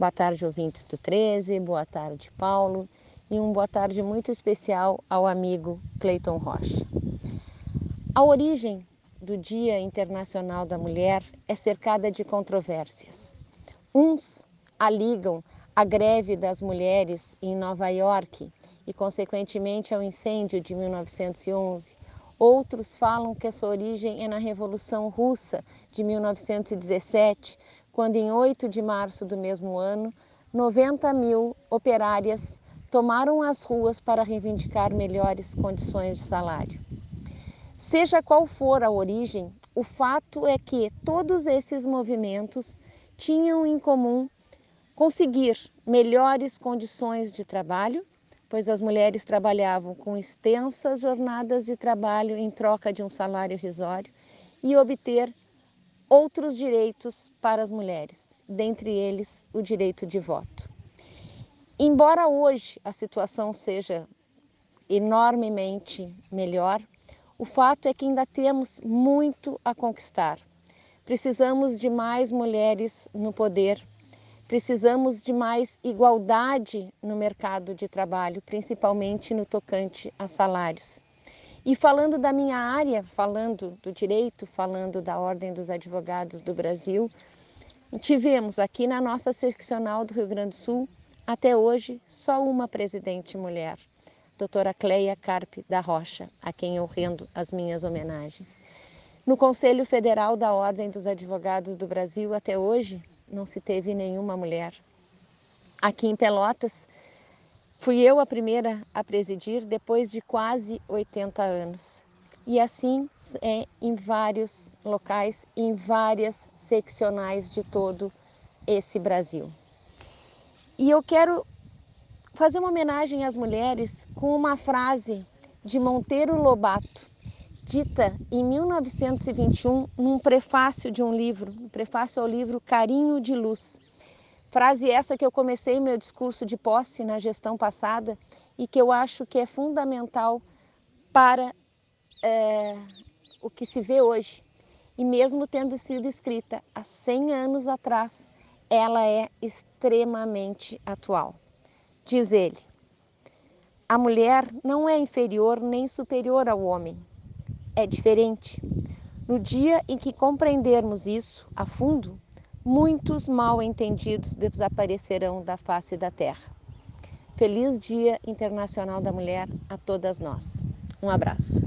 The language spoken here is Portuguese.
Boa tarde, ouvintes do 13, boa tarde, Paulo, e um boa tarde muito especial ao amigo Cleiton Rocha. A origem do Dia Internacional da Mulher é cercada de controvérsias. Uns a ligam à greve das mulheres em Nova York e, consequentemente, ao incêndio de 1911. Outros falam que a sua origem é na Revolução Russa de 1917, quando em 8 de março do mesmo ano, 90 mil operárias tomaram as ruas para reivindicar melhores condições de salário. Seja qual for a origem, o fato é que todos esses movimentos tinham em comum conseguir melhores condições de trabalho, pois as mulheres trabalhavam com extensas jornadas de trabalho em troca de um salário irrisório e obter outros direitos para as mulheres, dentre eles o direito de voto. Embora hoje a situação seja enormemente melhor, o fato é que ainda temos muito a conquistar. Precisamos de mais mulheres no poder, precisamos de mais igualdade no mercado de trabalho, principalmente no tocante a salários. E falando da minha área, falando do direito, falando da Ordem dos Advogados do Brasil, tivemos aqui na nossa seccional do Rio Grande do Sul, até hoje, só uma presidente mulher, doutora Cleia Carpe da Rocha, a quem eu rendo as minhas homenagens. No Conselho Federal da Ordem dos Advogados do Brasil, até hoje, não se teve nenhuma mulher. Aqui em Pelotas, Fui eu a primeira a presidir depois de quase 80 anos. E assim é em vários locais, em várias seccionais de todo esse Brasil. E eu quero fazer uma homenagem às mulheres com uma frase de Monteiro Lobato, dita em 1921 num prefácio de um livro, um prefácio ao livro Carinho de Luz. Frase essa que eu comecei meu discurso de posse na gestão passada e que eu acho que é fundamental para é, o que se vê hoje. E mesmo tendo sido escrita há 100 anos atrás, ela é extremamente atual. Diz ele, a mulher não é inferior nem superior ao homem, é diferente. No dia em que compreendermos isso a fundo, muitos mal entendidos desaparecerão da face da terra. Feliz Dia Internacional da Mulher a todas nós. Um abraço.